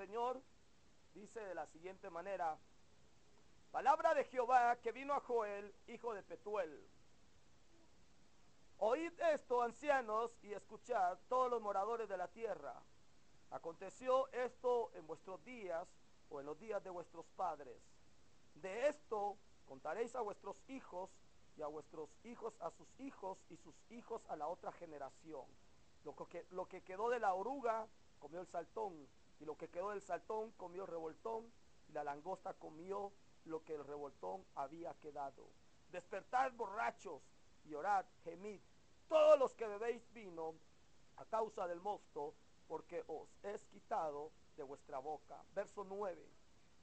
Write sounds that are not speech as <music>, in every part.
Señor dice de la siguiente manera, palabra de Jehová que vino a Joel, hijo de Petuel. Oíd esto, ancianos, y escuchad todos los moradores de la tierra. Aconteció esto en vuestros días o en los días de vuestros padres. De esto contaréis a vuestros hijos y a vuestros hijos a sus hijos y sus hijos a la otra generación. Lo que, lo que quedó de la oruga comió el saltón y lo que quedó del saltón comió el revoltón y la langosta comió lo que el revoltón había quedado. Despertad borrachos y orad, gemid, todos los que bebéis vino a causa del mosto, porque os es quitado de vuestra boca. Verso 9.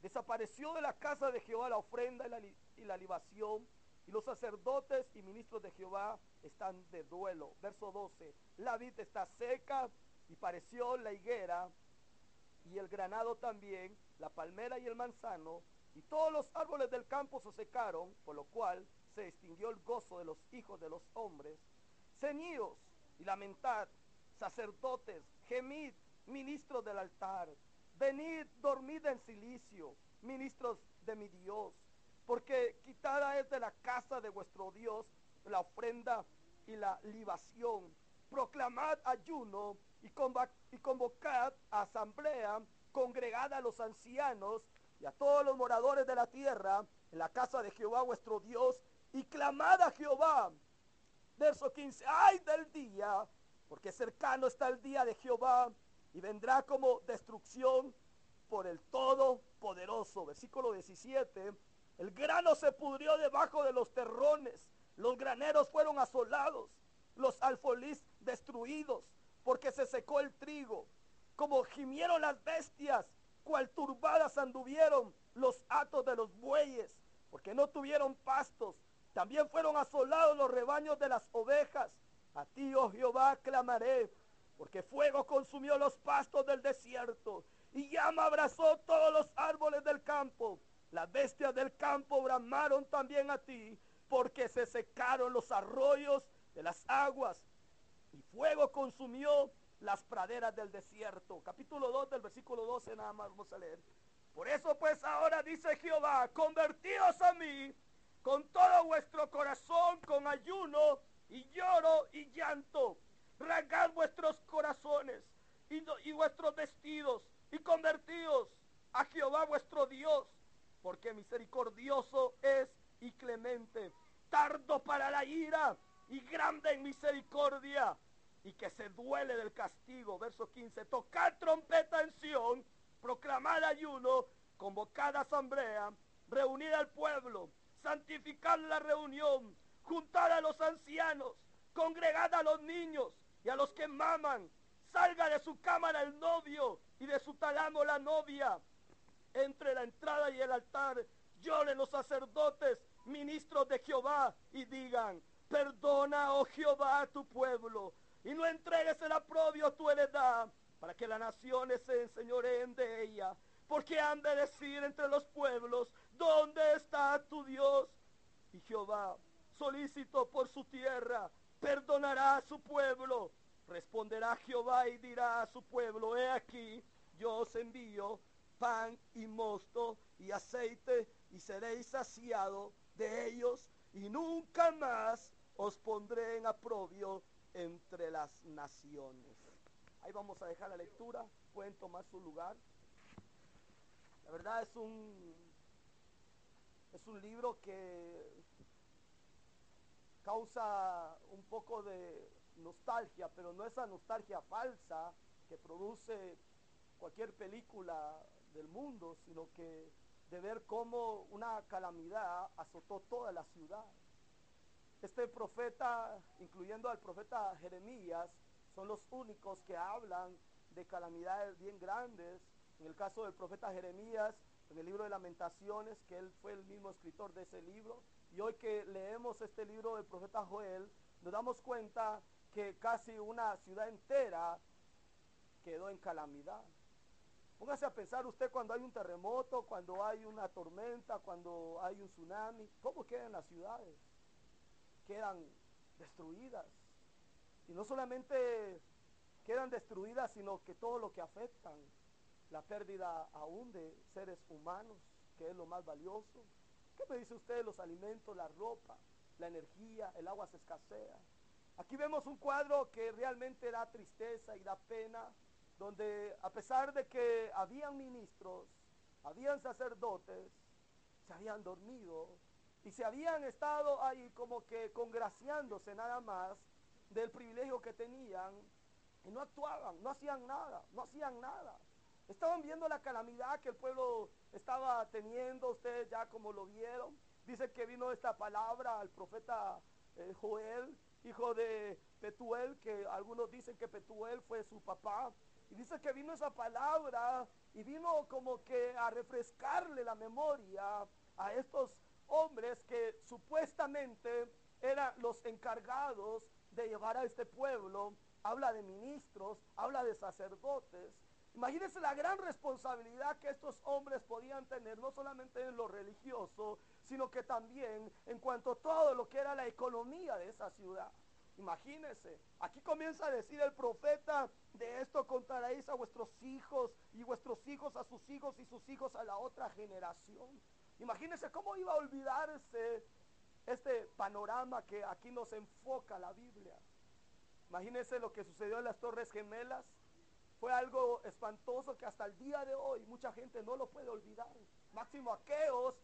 Desapareció de la casa de Jehová la ofrenda y la, y la libación, y los sacerdotes y ministros de Jehová están de duelo. Verso 12. La vid está seca y pareció la higuera y el granado también, la palmera y el manzano, y todos los árboles del campo se secaron, por lo cual se extinguió el gozo de los hijos de los hombres. Ceñíos y lamentad, sacerdotes, gemid, ministros del altar, venid, dormid en silicio, ministros de mi Dios, porque quitada es de la casa de vuestro Dios la ofrenda y la libación. Proclamad ayuno y, y convocad a asamblea, congregad a los ancianos y a todos los moradores de la tierra en la casa de Jehová vuestro Dios y clamad a Jehová. Verso 15, ay del día, porque cercano está el día de Jehová y vendrá como destrucción por el Todopoderoso. Versículo 17, el grano se pudrió debajo de los terrones, los graneros fueron asolados, los alfolís destruidos, porque se secó el trigo, como gimieron las bestias, cual turbadas anduvieron los atos de los bueyes, porque no tuvieron pastos. También fueron asolados los rebaños de las ovejas. A ti, oh Jehová, clamaré, porque fuego consumió los pastos del desierto y llama abrazó todos los árboles del campo. Las bestias del campo bramaron también a ti, porque se secaron los arroyos de las aguas y fuego consumió las praderas del desierto. Capítulo 2 del versículo 12 nada más vamos a leer. Por eso pues ahora dice Jehová, convertíos a mí con todo vuestro corazón, con ayuno y lloro y llanto. Rasgad vuestros corazones y, y vuestros vestidos y convertíos a Jehová vuestro Dios, porque misericordioso es y clemente, tardo para la ira y grande en misericordia y que se duele del castigo. Verso 15, tocad trompeta en Sión, proclamad ayuno, convocad asamblea, reunid al pueblo, santificad la reunión, juntad a los ancianos, congregad a los niños y a los que maman, salga de su cámara el novio y de su talamo la novia. Entre la entrada y el altar lloren los sacerdotes, ministros de Jehová, y digan, perdona, oh Jehová, a tu pueblo, y no entregues el aprobio a tu heredad, para que las naciones se enseñoreen de ella. Porque han de decir entre los pueblos, ¿dónde está tu Dios? Y Jehová, solícito por su tierra, perdonará a su pueblo. Responderá Jehová y dirá a su pueblo, he aquí, yo os envío pan y mosto y aceite y seréis saciados de ellos y nunca más os pondré en aprobio entre las naciones. Ahí vamos a dejar la lectura, pueden tomar su lugar. La verdad es un es un libro que causa un poco de nostalgia, pero no esa nostalgia falsa que produce cualquier película del mundo, sino que de ver cómo una calamidad azotó toda la ciudad. Este profeta, incluyendo al profeta Jeremías, son los únicos que hablan de calamidades bien grandes. En el caso del profeta Jeremías, en el libro de lamentaciones, que él fue el mismo escritor de ese libro. Y hoy que leemos este libro del profeta Joel, nos damos cuenta que casi una ciudad entera quedó en calamidad. Póngase a pensar usted cuando hay un terremoto, cuando hay una tormenta, cuando hay un tsunami, ¿cómo quedan las ciudades? Destruidas. Y no solamente quedan destruidas, sino que todo lo que afectan. la pérdida aún de seres humanos, que es lo más valioso. ¿Qué me dice usted los alimentos, la ropa, la energía, el agua se escasea? Aquí vemos un cuadro que realmente da tristeza y da pena, donde a pesar de que habían ministros, habían sacerdotes, se habían dormido y se habían estado ahí como que congraciándose nada más del privilegio que tenían y no actuaban, no hacían nada, no hacían nada. Estaban viendo la calamidad que el pueblo estaba teniendo, ustedes ya como lo vieron. Dice que vino esta palabra al profeta eh, Joel, hijo de Petuel, que algunos dicen que Petuel fue su papá. Y dice que vino esa palabra y vino como que a refrescarle la memoria a estos hombres que supuestamente eran los encargados de llevar a este pueblo. Habla de ministros, habla de sacerdotes. Imagínense la gran responsabilidad que estos hombres podían tener, no solamente en lo religioso, sino que también en cuanto a todo lo que era la economía de esa ciudad. Imagínense, aquí comienza a decir el profeta, de esto contaréis a vuestros hijos y vuestros hijos a sus hijos y sus hijos a la otra generación. Imagínense cómo iba a olvidarse este panorama que aquí nos enfoca la Biblia. Imagínense lo que sucedió en las Torres Gemelas. Fue algo espantoso que hasta el día de hoy mucha gente no lo puede olvidar. Máximo aquellos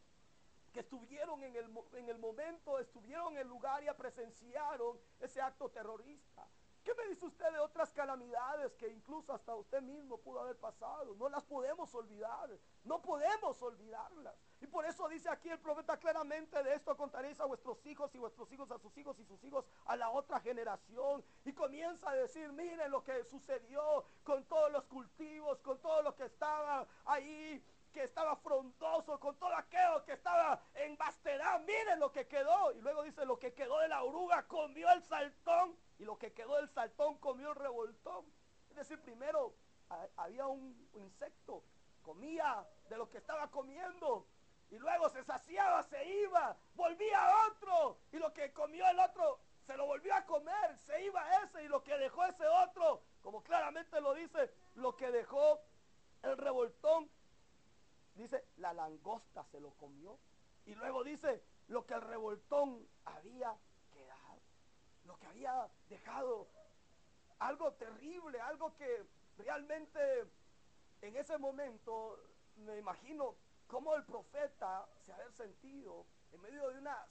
que estuvieron en el, en el momento, estuvieron en el lugar y presenciaron ese acto terrorista. ¿Qué me dice usted de otras calamidades que incluso hasta usted mismo pudo haber pasado? No las podemos olvidar, no podemos olvidarlas. Y por eso dice aquí el profeta claramente, de esto contaréis a vuestros hijos y vuestros hijos a sus hijos y sus hijos a la otra generación. Y comienza a decir, miren lo que sucedió con todos los cultivos, con todo lo que estaba ahí que estaba frondoso, con todo aquello que estaba en vastedad. Miren lo que quedó. Y luego dice, lo que quedó de la oruga comió el saltón. Y lo que quedó del saltón comió el revoltón. Es decir, primero había un, insecto, comía de lo que estaba comiendo. Y luego se saciaba, se iba, volvía otro. Y lo que comió el otro se lo volvió a comer. Se iba ese y lo que dejó ese otro, como claramente lo dice, lo que dejó el revoltón dice, la langosta se lo comió. Y luego dice, lo que el revoltón había lo que había dejado, algo terrible, algo que realmente en ese momento me imagino cómo el profeta se había sentido en medio de una,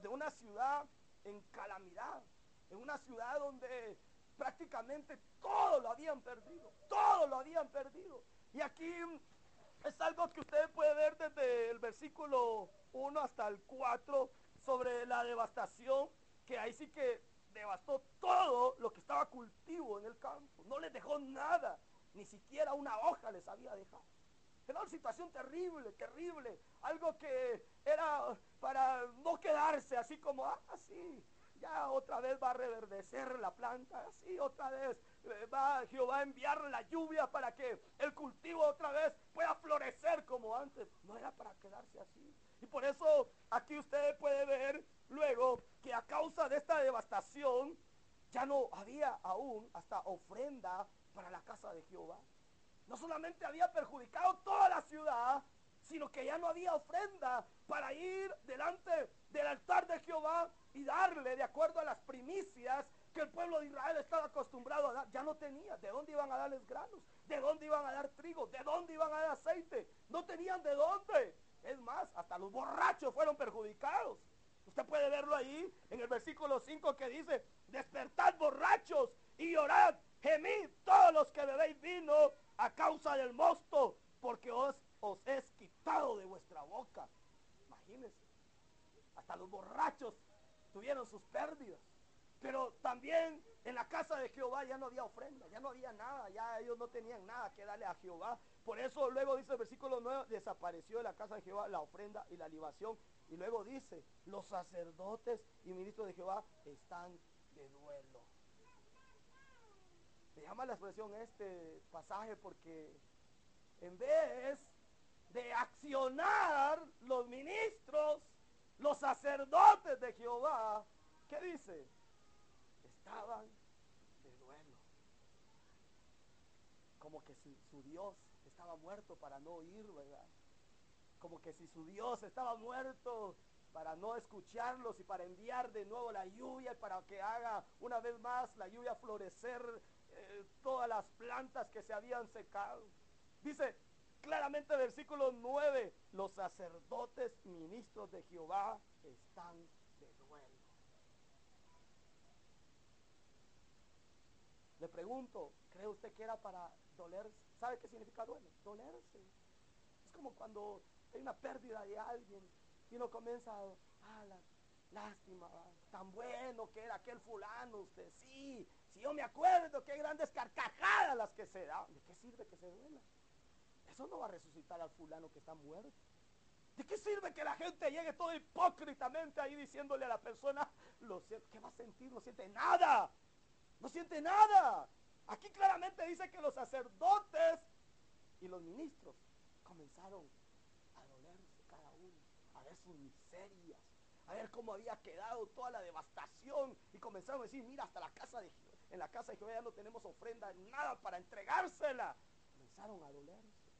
de una ciudad en calamidad, en una ciudad donde prácticamente todo lo habían perdido, todo lo habían perdido. Y aquí es algo que usted puede ver desde el versículo 1 hasta el 4 sobre la devastación, que ahí sí que devastó todo lo que estaba cultivo en el campo. No les dejó nada, ni siquiera una hoja les había dejado. Era una situación terrible, terrible. Algo que era para no quedarse así como, ah, sí, ya otra vez va a reverdecer la planta, así otra vez eh, va Jehová a enviar la lluvia para que el cultivo otra vez pueda florecer como antes. No era para quedarse así. Y por eso aquí usted puede ver luego que a causa de esta devastación ya no había aún hasta ofrenda para la casa de Jehová. No solamente había perjudicado toda la ciudad, sino que ya no había ofrenda para ir delante del altar de Jehová y darle de acuerdo a las primicias que el pueblo de Israel estaba acostumbrado a dar, ya no tenía. ¿De dónde iban a darles granos? ¿De dónde iban a dar trigo? ¿De dónde iban a dar aceite? No tenían de dónde. Es más, hasta los borrachos fueron perjudicados. Usted puede verlo ahí en el versículo 5 que dice, despertad borrachos y llorad, gemid todos los que bebéis vino a causa del mosto, porque os, os es quitado de vuestra boca. Imagínense, hasta los borrachos tuvieron sus pérdidas. Pero también en la casa de Jehová ya no había ofrenda, ya no había nada, ya ellos no tenían nada que darle a Jehová. Por eso luego dice el versículo 9, desapareció de la casa de Jehová la ofrenda y la libación. Y luego dice, los sacerdotes y ministros de Jehová están de duelo. Me llama la expresión este pasaje porque en vez de accionar los ministros, los sacerdotes de Jehová, ¿qué dice? estaban de duelo. Como que su, Dios estaba muerto para no oír, ¿verdad? Como que si su Dios estaba muerto para no escucharlos y para enviar de nuevo la lluvia, para que haga una vez más la lluvia florecer eh, todas las plantas que se habían secado. Dice claramente versículo 9, los sacerdotes ministros de Jehová están de duelo. Le pregunto, ¿cree usted que era para dolerse? ¿Sabe qué significa duelo? Dolerse. Es como cuando hay una pérdida de alguien y uno comienza a, ah, la, lástima, tan bueno que era aquel fulano, usted, sí, si yo me acuerdo, qué grandes carcajadas las que se dan. ¿De qué sirve que se duela? Eso no va a resucitar al fulano que está muerto. ¿De qué sirve que la gente llegue todo hipócritamente ahí diciéndole a la persona, lo ¿qué va a sentir? No siente nada. No siente nada. Aquí claramente dice que los sacerdotes y los ministros comenzaron a dolerse cada uno, a ver sus miserias, a ver cómo había quedado toda la devastación y comenzaron a decir, mira, hasta la casa de en la casa de Jehová ya no tenemos ofrenda, nada para entregársela. Comenzaron a dolerse.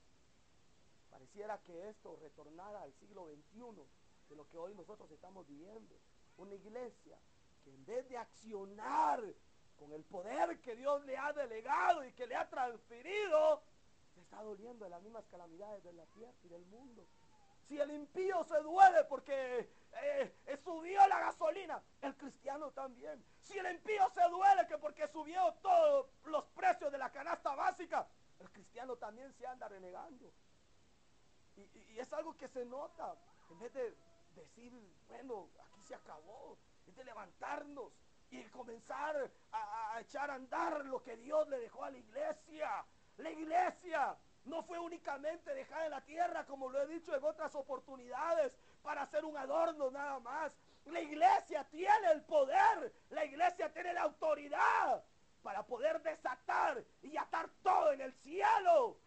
Pareciera que esto retornara al siglo XXI, de lo que hoy nosotros estamos viviendo. Una iglesia que en vez de accionar con el poder que Dios le ha delegado y que le ha transferido, se está doliendo de las mismas calamidades de la tierra y del mundo. Si el impío se duele porque eh, subió la gasolina, el cristiano también. Si el impío se duele que porque subió todos los precios de la canasta básica, el cristiano también se anda renegando. Y, es algo que se nota. En vez de decir, bueno, aquí se acabó, es de levantarnos y comenzar a, a echar a andar lo que Dios le dejó a la iglesia. La iglesia no fue únicamente dejada en la tierra, como lo he dicho en otras oportunidades, para hacer un adorno nada más. La iglesia tiene el poder, la iglesia tiene la autoridad para poder desatar y atar todo en el cielo.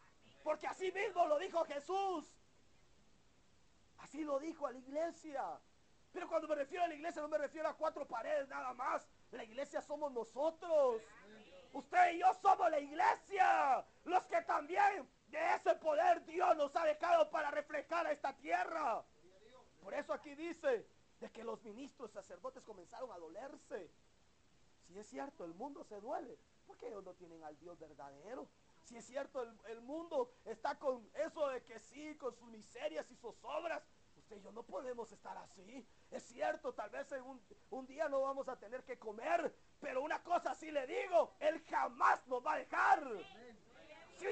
Porque así mismo lo dijo Jesús. Así lo dijo a la iglesia. Pero cuando me refiero a la iglesia no me refiero a cuatro paredes nada más. La iglesia somos nosotros. Usted y yo somos la iglesia. Los que también de ese poder Dios nos ha dejado para reflejar a esta tierra. Por eso aquí dice de que los ministros sacerdotes comenzaron a dolerse. Si es cierto, el mundo se duele, porque ellos no tienen al Dios verdadero. Si es cierto, el, mundo está con eso de que sí, con sus miserias y sus obras. Usted y yo no podemos estar así. Es cierto, tal vez en un, un día no vamos a tener que comer, pero una cosa sí le digo, Él jamás nos va a dejar. Sí,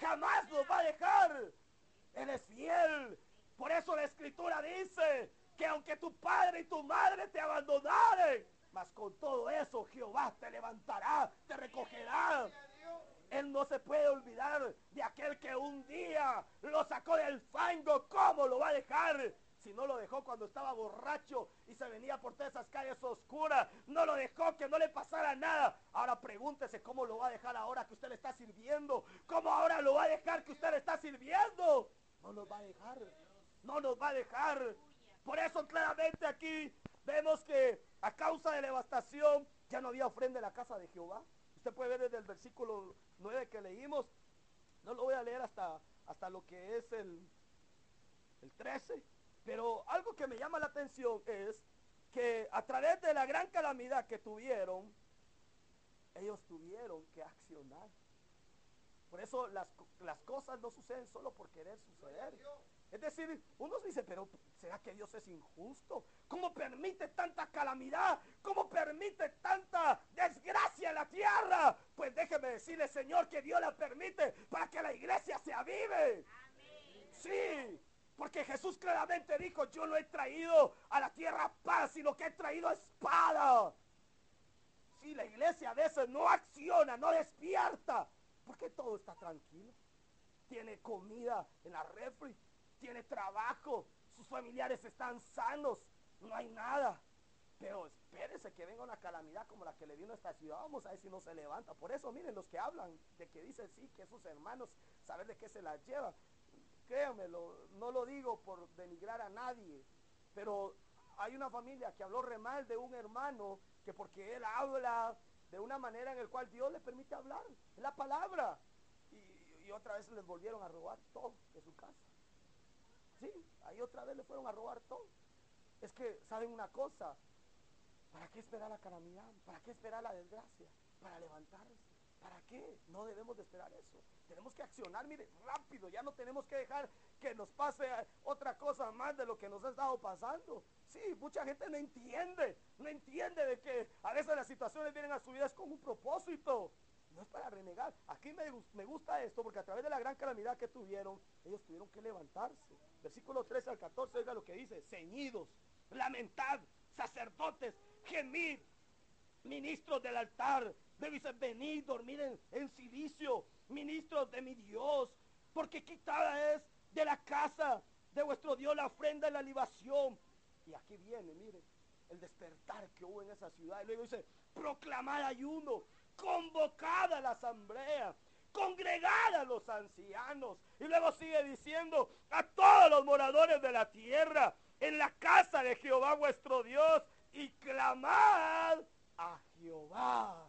jamás nos va a dejar. Él es fiel. Por eso la escritura dice que aunque tu padre y tu madre te abandonaren, mas con todo eso Jehová te levantará, te recogerá. Él no se puede olvidar de aquel que un día lo sacó del fango. ¿Cómo lo va a dejar? Si no lo dejó cuando estaba borracho y se venía por todas esas calles oscuras, no lo dejó que no le pasara nada. Ahora pregúntese cómo lo va a dejar ahora que usted le está sirviendo. ¿Cómo ahora lo va a dejar que usted le está sirviendo? No nos va a dejar. No nos va a dejar. Por eso claramente aquí vemos que a causa de la devastación ya no había ofrenda en la casa de Jehová. Usted puede ver desde el versículo 9 que leímos. No lo voy a leer hasta, hasta lo que es el, el 13. Pero algo que me llama la atención es que a través de la gran calamidad que tuvieron, ellos tuvieron que accionar. Por eso las, las cosas no suceden solo por querer suceder. Es decir, unos dicen, pero ¿será que Dios es injusto? ¿Cómo permite tanta calamidad? ¿Cómo permite tanta desgracia en la tierra? Pues déjeme decirle, Señor, que Dios la permite para que la iglesia se avive. Sí, porque Jesús claramente dijo, yo no he traído a la tierra paz, sino que he traído espada. Si la iglesia a veces no acciona, no despierta, porque todo está tranquilo. Tiene comida en la refri, tiene trabajo, sus familiares están sanos, no hay nada. Pero espérese que venga una calamidad como la que le vino a esta ciudad. Vamos a ver si no se levanta. Por eso, miren, los que hablan de que dicen sí, que sus hermanos, saber de qué se las lleva créanmelo, no lo digo por denigrar a nadie, pero hay una familia que habló re mal de un hermano que porque él habla de una manera en la cual Dios le permite hablar, es la palabra. Y, y otra vez les volvieron a robar todo de su casa. Sí, ahí otra vez le fueron a robar todo. Es que, ¿saben una cosa? ¿Para qué esperar la calamidad? ¿Para qué esperar la desgracia? Para levantarse. ¿Para qué? No debemos de esperar eso. Tenemos que accionar, mire, rápido. Ya no tenemos que dejar que nos pase otra cosa más de lo que nos ha estado pasando. Sí, mucha gente no entiende. No entiende de que a veces las situaciones vienen a su vida es con un propósito. No es para renegar. Aquí me, me gusta esto porque a través de la gran calamidad que tuvieron, ellos tuvieron que levantarse. Versículo 13 al 14, oiga lo que dice. Ceñidos, lamentad, sacerdotes, gemid, ministros del altar. Me dice, venid, dormir en, silicio, ministros de mi Dios, porque quitada es de la casa de vuestro Dios la ofrenda y la libación. Y aquí viene, mire, el despertar que hubo en esa ciudad. Y luego dice, proclamar ayuno, convocada la asamblea, congregada a los ancianos. Y luego sigue diciendo, a todos los moradores de la tierra, en la casa de Jehová vuestro Dios, y clamad a Jehová.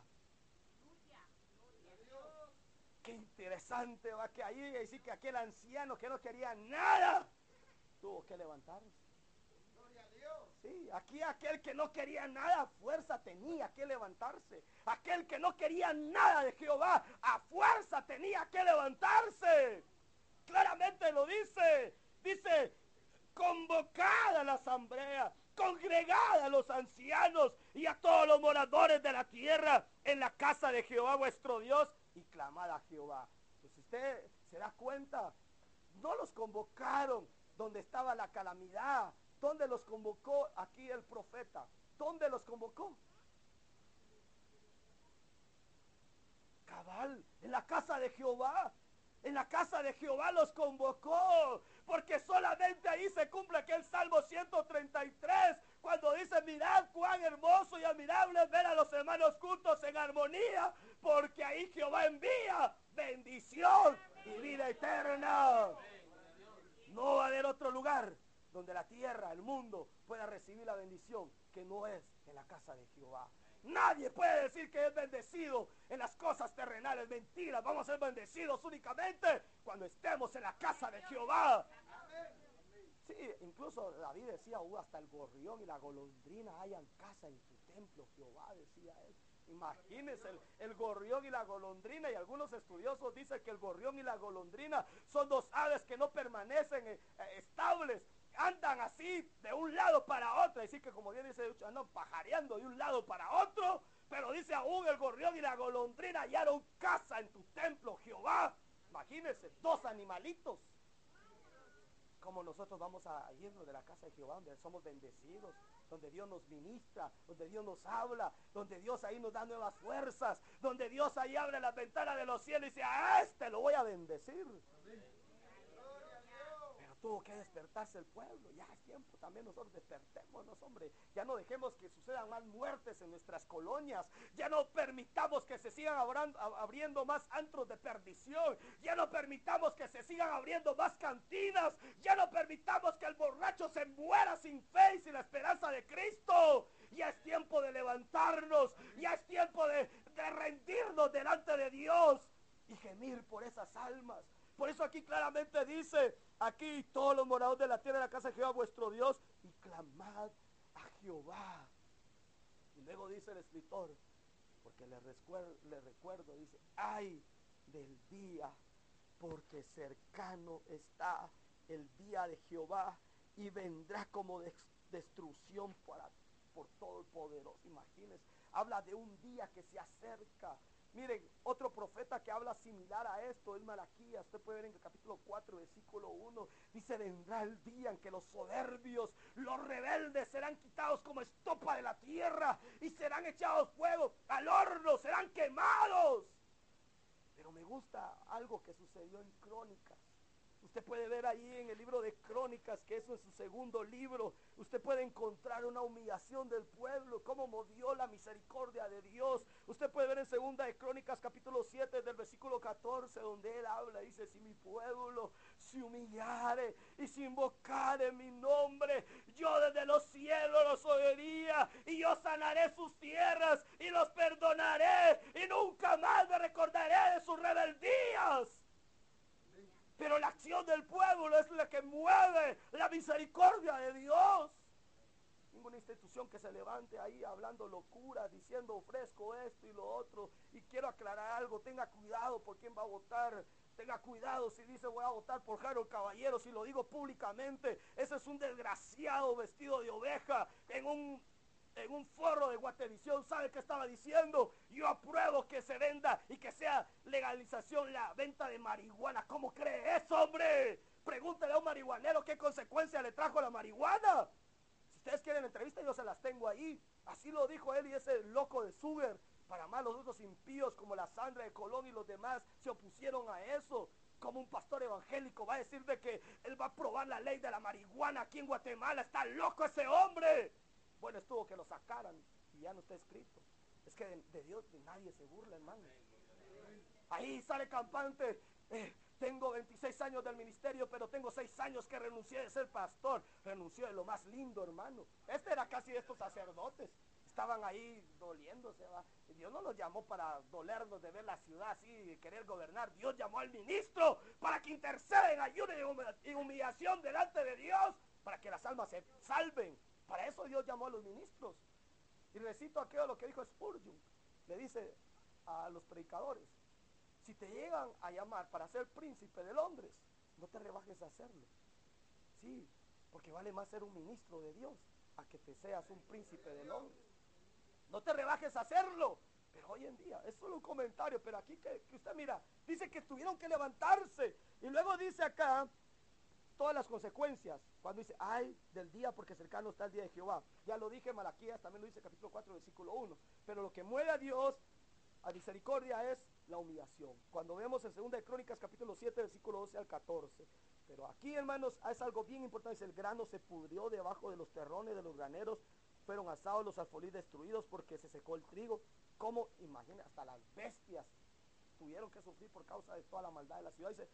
Qué interesante va que ahí decir que aquel anciano que no quería nada tuvo que levantarse. Sí, aquí aquel que no quería nada fuerza tenía que levantarse. Aquel que no quería nada de Jehová a fuerza tenía que levantarse. Claramente lo dice. Dice, convocada la asamblea, congregada a los ancianos y a todos los moradores de la tierra en la casa de Jehová vuestro Dios y clamada a Jehová. Pues usted se da cuenta, no los convocaron donde estaba la calamidad. ¿Dónde los convocó aquí el profeta? ¿Dónde los convocó? Cabal, en la casa de Jehová. En la casa de Jehová los convocó. Porque solamente ahí se cumple aquel Salmo 133. Cuando dice, mirad cuán hermoso y admirable es ver a los hermanos juntos en armonía. Porque ahí Jehová envía bendición y vida eterna. No va a haber otro lugar donde la tierra, el mundo pueda recibir la bendición que no es en la casa de Jehová. Nadie puede decir que es bendecido en las cosas terrenales. Mentiras, vamos a ser bendecidos únicamente cuando estemos en la casa de Jehová. Sí, incluso David decía, uh, hasta el gorrión y la golondrina hayan casa en tu templo, Jehová, decía él. Imagínense el, el, gorrión y la golondrina y algunos estudiosos dicen que el gorrión y la golondrina son dos aves que no permanecen eh, estables, andan así de un lado para otro, decir que como bien dice, andan pajareando de un lado para otro, pero dice aún el gorrión y la golondrina hallaron casa en tu templo, Jehová. Imagínense, dos animalitos. Como nosotros vamos a irnos de la casa de Jehová, donde somos bendecidos, donde Dios nos ministra, donde Dios nos habla, donde Dios ahí nos da nuevas fuerzas, donde Dios ahí abre las ventanas de los cielos y dice, a este lo voy a bendecir tuvo que despertarse el pueblo. Ya es tiempo también nosotros despertémonos, hombre. Ya no dejemos que sucedan más muertes en nuestras colonias. Ya no permitamos que se sigan abriendo más antros de perdición. Ya no permitamos que se sigan abriendo más cantinas. Ya no permitamos que el borracho se muera sin fe y sin la esperanza de Cristo. Ya es tiempo de levantarnos. Ya es tiempo de, de rendirnos delante de Dios y gemir por esas almas. Por eso aquí claramente dice, aquí todos los moradores de la tierra de la casa de Jehová vuestro Dios, y clamad a Jehová. Y luego dice el escritor, porque le recuerdo, le recuerdo dice, ay del día, porque cercano está el día de Jehová y vendrá como destrucción para, por todo el poderoso. Imagínense, habla de un día que se acerca Miren, otro profeta que habla similar a esto es Malaquías. Usted puede ver en el capítulo 4, versículo 1. Dice, vendrá el día en que los soberbios, los rebeldes serán quitados como estopa de la tierra y serán echados fuego al horno, serán quemados. Pero me gusta algo que sucedió en Crónicas. Usted puede ver ahí en el libro de Crónicas, que eso es su segundo libro, usted puede encontrar una humillación del pueblo, cómo movió la misericordia de Dios. Usted puede ver en segunda de Crónicas capítulo 7 del versículo 14, donde él habla, dice, si mi pueblo se humillare y se invocare mi nombre, yo desde los cielos los oiría y yo sanaré sus tierras y los perdonaré y nunca más me recordaré de sus rebeldías. Pero la acción del pueblo es la que mueve la misericordia de Dios. Ninguna institución que se levante ahí hablando locura, diciendo ofrezco esto y lo otro. Y quiero aclarar algo, tenga cuidado por quién va a votar. Tenga cuidado si dice voy a votar por Harold Caballero, si lo digo públicamente. Ese es un desgraciado vestido de oveja en un en un foro de Guatevisión, ¿sabe qué estaba diciendo? Yo apruebo que se venda y que sea legalización la venta de marihuana. ¿Cómo cree eso, hombre? Pregúntele a un marihuanero qué consecuencia le trajo la marihuana. Si ustedes quieren entrevista, yo se las tengo ahí. Así lo dijo él y ese loco de Sugar. Para más los otros impíos como la Sandra de Colón y los demás se opusieron a eso. Como un pastor evangélico va a decir de que él va a aprobar la ley de la marihuana aquí en Guatemala. Está loco ese hombre. Bueno, estuvo que lo sacaran y ya no está escrito. Es que de, Dios nadie se burla, hermano. Ahí sale campante. Eh, tengo 26 años del ministerio, pero tengo 6 años que renuncié de ser pastor. Renunció de lo más lindo, hermano. Este era casi de estos sacerdotes. Estaban ahí doliéndose. Dios no los llamó para dolernos de ver la ciudad así y querer gobernar. Dios llamó al ministro para que interceda en ayuda y humillación delante de Dios para que las almas se salven. Para eso Dios llamó a los ministros. Y recito aquello lo que dijo Spurgeon. Le dice a los predicadores, si te llegan a llamar para ser príncipe de Londres, no te rebajes a hacerlo. Sí, porque vale más ser un ministro de Dios a que te seas un príncipe de Londres. No te rebajes a hacerlo. Pero hoy en día, es solo un comentario, pero aquí que, que usted mira, dice que tuvieron que levantarse. Y luego dice acá, todas las consecuencias. Cuando dice, ay, del día porque cercano está el día de Jehová. Ya lo dije Malaquías, también lo dice capítulo 4, versículo 1. Pero lo que mueve a Dios a misericordia es la humillación. Cuando vemos en 2 de Crónicas capítulo 7, versículo 12 al 14. Pero aquí, hermanos, es algo bien importante. El grano se pudrió debajo de los terrones de los graneros. Fueron asados los alfolí destruidos porque se secó el trigo. Como, imagina, hasta las bestias tuvieron que sufrir por causa de toda la maldad de la ciudad. Dice,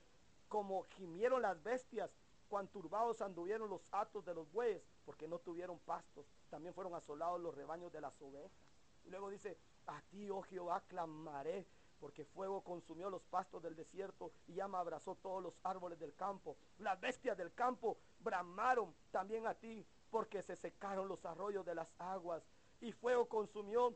como gimieron las bestias cuán turbados anduvieron los atos de los bueyes, porque no tuvieron pastos. También fueron asolados los rebaños de las ovejas. Y luego dice, a ti, oh Jehová, clamaré, porque fuego consumió los pastos del desierto y llama abrazó todos los árboles del campo. Las bestias del campo bramaron también a ti, porque se secaron los arroyos de las aguas. Y fuego consumió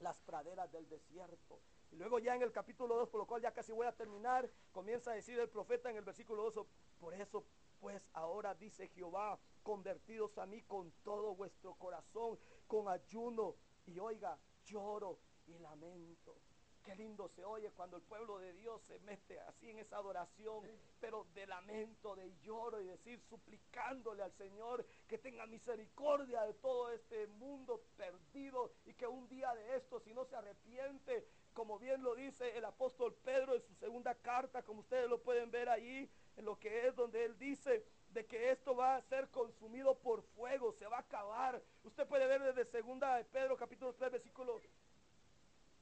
las praderas del desierto. Y luego ya en el capítulo 2, por lo cual ya casi voy a terminar, comienza a decir el profeta en el versículo 2, por eso pues ahora dice Jehová, convertidos a mí con todo vuestro corazón, con ayuno y oiga, lloro y lamento. Qué lindo se oye cuando el pueblo de Dios se mete así en esa adoración, pero de lamento, de lloro y decir, suplicándole al Señor que tenga misericordia de todo este mundo perdido y que un día de esto, si no se arrepiente, como bien lo dice el apóstol Pedro en su segunda carta, como ustedes lo pueden ver ahí, en lo que es donde él dice de que esto va a ser consumido por fuego, se va a acabar. Usted puede ver desde segunda de Pedro capítulo 3 versículo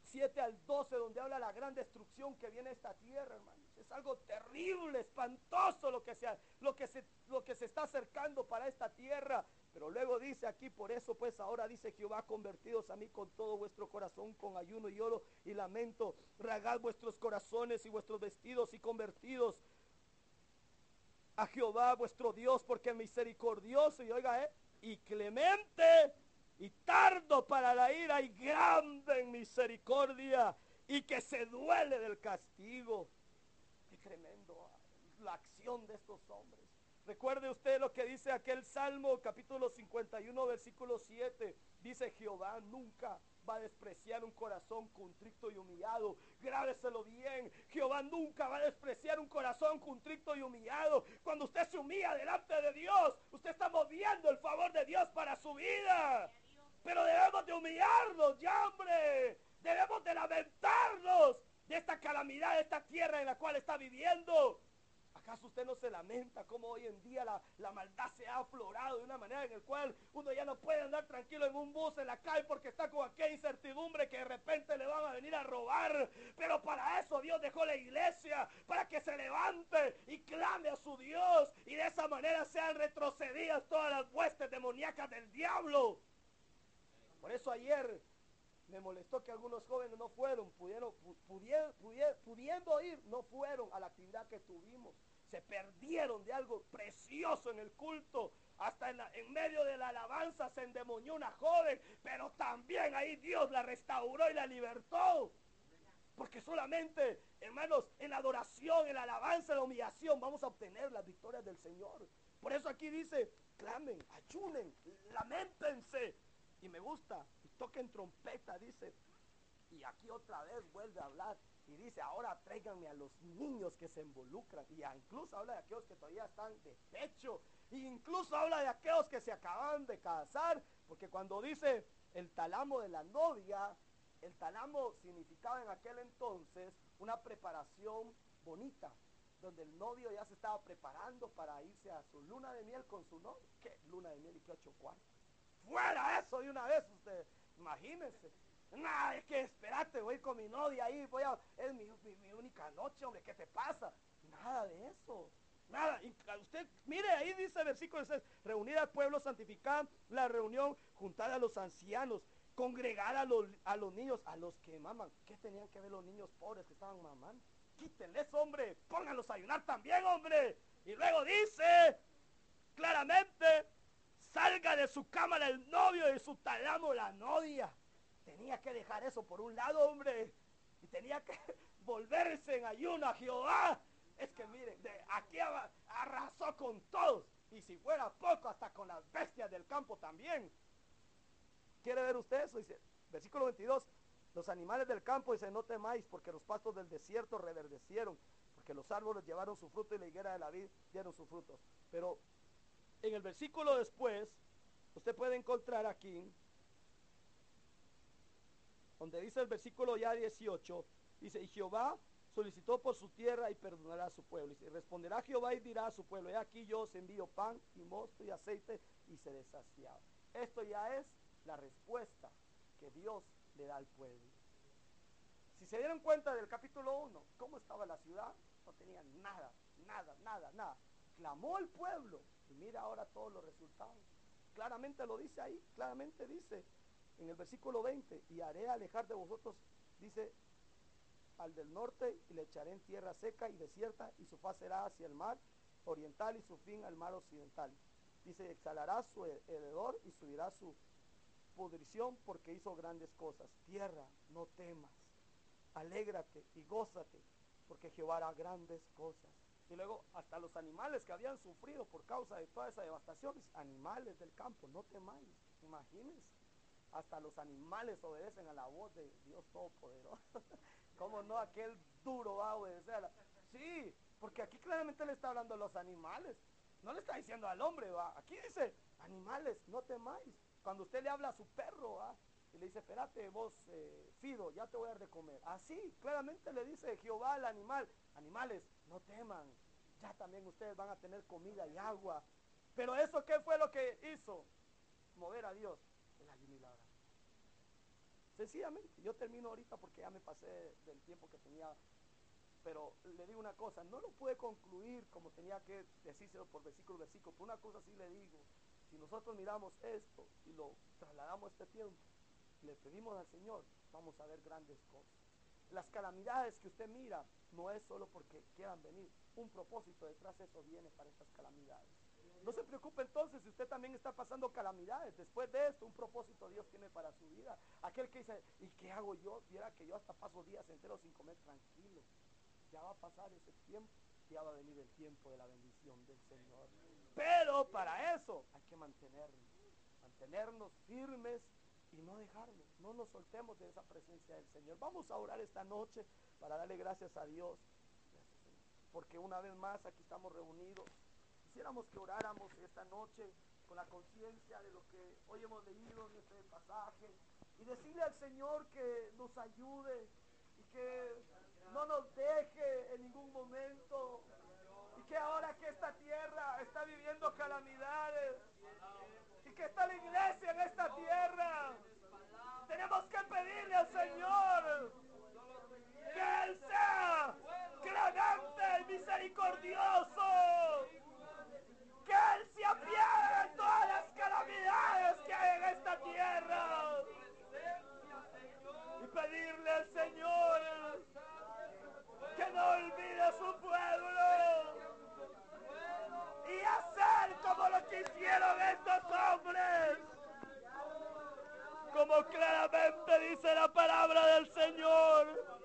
7 al 12 donde habla la gran destrucción que viene a esta tierra, hermanos. Es algo terrible, espantoso lo que se, lo que se, lo que se está acercando para esta tierra. Pero luego dice aquí, por eso pues ahora dice Jehová, convertidos a mí con todo vuestro corazón, con ayuno y oro y lamento, ragad vuestros corazones y vuestros vestidos y convertidos a Jehová vuestro Dios, porque misericordioso y oiga, eh, y clemente y tardo para la ira y grande en misericordia y que se duele del castigo. Qué tremendo ah, la acción de estos hombres. Recuerde usted lo que dice aquel Salmo capítulo 51 versículo 7. Dice Jehová nunca va a despreciar un corazón contrito y humillado. Grábeselo bien. Jehová nunca va a despreciar un corazón contrito y humillado. Cuando usted se humilla delante de Dios, usted está moviendo el favor de Dios para su vida. Pero debemos de humillarnos, ya hombre. Debemos de lamentarnos de esta calamidad, de esta tierra en la cual está viviendo. ¿Acaso usted no se lamenta cómo hoy en día la, maldad se ha aflorado de una manera en la cual uno ya no puede andar tranquilo en un bus en la calle porque está con aquella incertidumbre que de repente le van a venir a robar? Pero para eso Dios dejó la iglesia, para que se levante y clame a su Dios y de esa manera sean retrocedidas todas las huestes demoníacas del diablo. Por eso ayer me molestó que algunos jóvenes no fueron, pudieron, pudiendo ir, no fueron a la actividad que tuvimos. Se perdieron de algo precioso en el culto. Hasta en, medio de la alabanza se endemonió una joven, pero también ahí Dios la restauró y la libertó. Porque solamente, hermanos, en la adoración, en la alabanza, en la humillación, vamos a obtener las victorias del Señor. Por eso aquí dice, clamen, ayunen, lamentense. Y me gusta, y toquen trompeta, dice. Y aquí otra vez vuelve a hablar y dice, ahora tráiganme a los niños que se involucran. Y incluso habla de aquellos que todavía están de pecho. E incluso habla de aquellos que se acaban de casar. Porque cuando dice el talamo de la novia, el talamo significaba en aquel entonces una preparación bonita. Donde el novio ya se estaba preparando para irse a su luna de miel con su novio. ¿Qué luna de miel y qué ocho cuartos? Fuera eso de una vez usted. Imagínense. Nada, es que espérate, voy con mi novia ahí, voy a, es mi, única noche, hombre, ¿qué te pasa? Nada de eso. Nada, y usted, mire, ahí dice el versículo 6, reunir al pueblo, santificar la reunión, juntar a los ancianos, congregar a los, a los niños, a los que maman. ¿Qué tenían que ver los niños pobres que estaban mamando? Quítenles, hombre, pónganlos a ayunar también, hombre. Y luego dice claramente, salga de su cámara el novio y de su talamo la novia tenía que dejar eso por un lado, hombre. Y tenía que <laughs> volverse en ayuno a Jehová. Es que miren, de aquí arrasó con todos. Y si fuera poco, hasta con las bestias del campo también. ¿Quiere ver usted eso? Dice, versículo 22. Los animales del campo, dice, no temáis, porque los pastos del desierto reverdecieron, porque los árboles llevaron su fruto y la higuera de la vid dieron sus frutos. Pero en el versículo después, usted puede encontrar aquí donde dice el versículo ya 18, dice, y Jehová solicitó por su tierra y perdonará a su pueblo. Y responderá Jehová y dirá a su pueblo, he aquí yo os envío pan y mosto y aceite y se desasiaba. Esto ya es la respuesta que Dios le da al pueblo. Si se dieron cuenta del capítulo 1, cómo estaba la ciudad, no tenía nada, nada, nada, nada. Clamó el pueblo y mira ahora todos los resultados. Claramente lo dice ahí, claramente dice, en el versículo 20, y haré alejar de vosotros, dice, al del norte, y le echaré en tierra seca y desierta, y su faz será hacia el mar oriental y su fin al mar occidental. Dice, exhalará su heredor y subirá su pudrición porque hizo grandes cosas. Tierra, no temas, alégrate y gózate, porque Jehová hará grandes cosas. Y luego hasta los animales que habían sufrido por causa de toda esa devastación, animales del campo, no temáis, imagínense. Hasta los animales obedecen a la voz de Dios Todopoderoso. <laughs> ¿Cómo no aquel duro va a obedecer? Sí, porque aquí claramente le está hablando a los animales. No le está diciendo al hombre, va. Aquí dice, animales, no temáis. Cuando usted le habla a su perro, va. Y le dice, espérate vos, eh, Fido, ya te voy a dar de comer. Así, claramente le dice Jehová al animal, animales, no teman. Ya también ustedes van a tener comida y agua. Pero eso, ¿qué fue lo que hizo? Mover a Dios el ayuno y la oración. Sencillamente, yo termino ahorita porque ya me pasé del tiempo que tenía. Pero le digo una cosa, no lo pude concluir como tenía que decírselo por versículo versículo. Por una cosa sí le digo, si nosotros miramos esto y lo trasladamos a este tiempo, le pedimos al Señor, vamos a ver grandes cosas. Las calamidades que usted mira no es solo porque quieran venir, un propósito detrás de eso viene para estas calamidades. No se preocupe entonces si usted también está pasando calamidades. Después de esto, un propósito Dios tiene para su vida. Aquel que dice, ¿y qué hago yo? Viera que yo hasta paso días enteros sin comer tranquilo. Ya va a pasar ese tiempo. Ya va a venir el tiempo de la bendición del Señor. Pero para eso hay que mantenernos. Mantenernos firmes y no dejarnos. No nos soltemos de esa presencia del Señor. Vamos a orar esta noche para darle gracias a Dios. Porque una vez más aquí estamos reunidos quisiéramos que oráramos esta noche con la conciencia de lo que hoy hemos leído en este pasaje y decirle al Señor que nos ayude y que no nos deje en ningún momento y que ahora que esta tierra está viviendo calamidades y que está la iglesia en esta tierra, tenemos que pedirle al Señor que Él sea clemente y misericordioso que Él se apiade de todas las calamidades que hay en esta tierra. Y pedirle al Señor que no olvide a su pueblo. Y hacer como lo que hicieron estos hombres. Como claramente dice la palabra del Señor.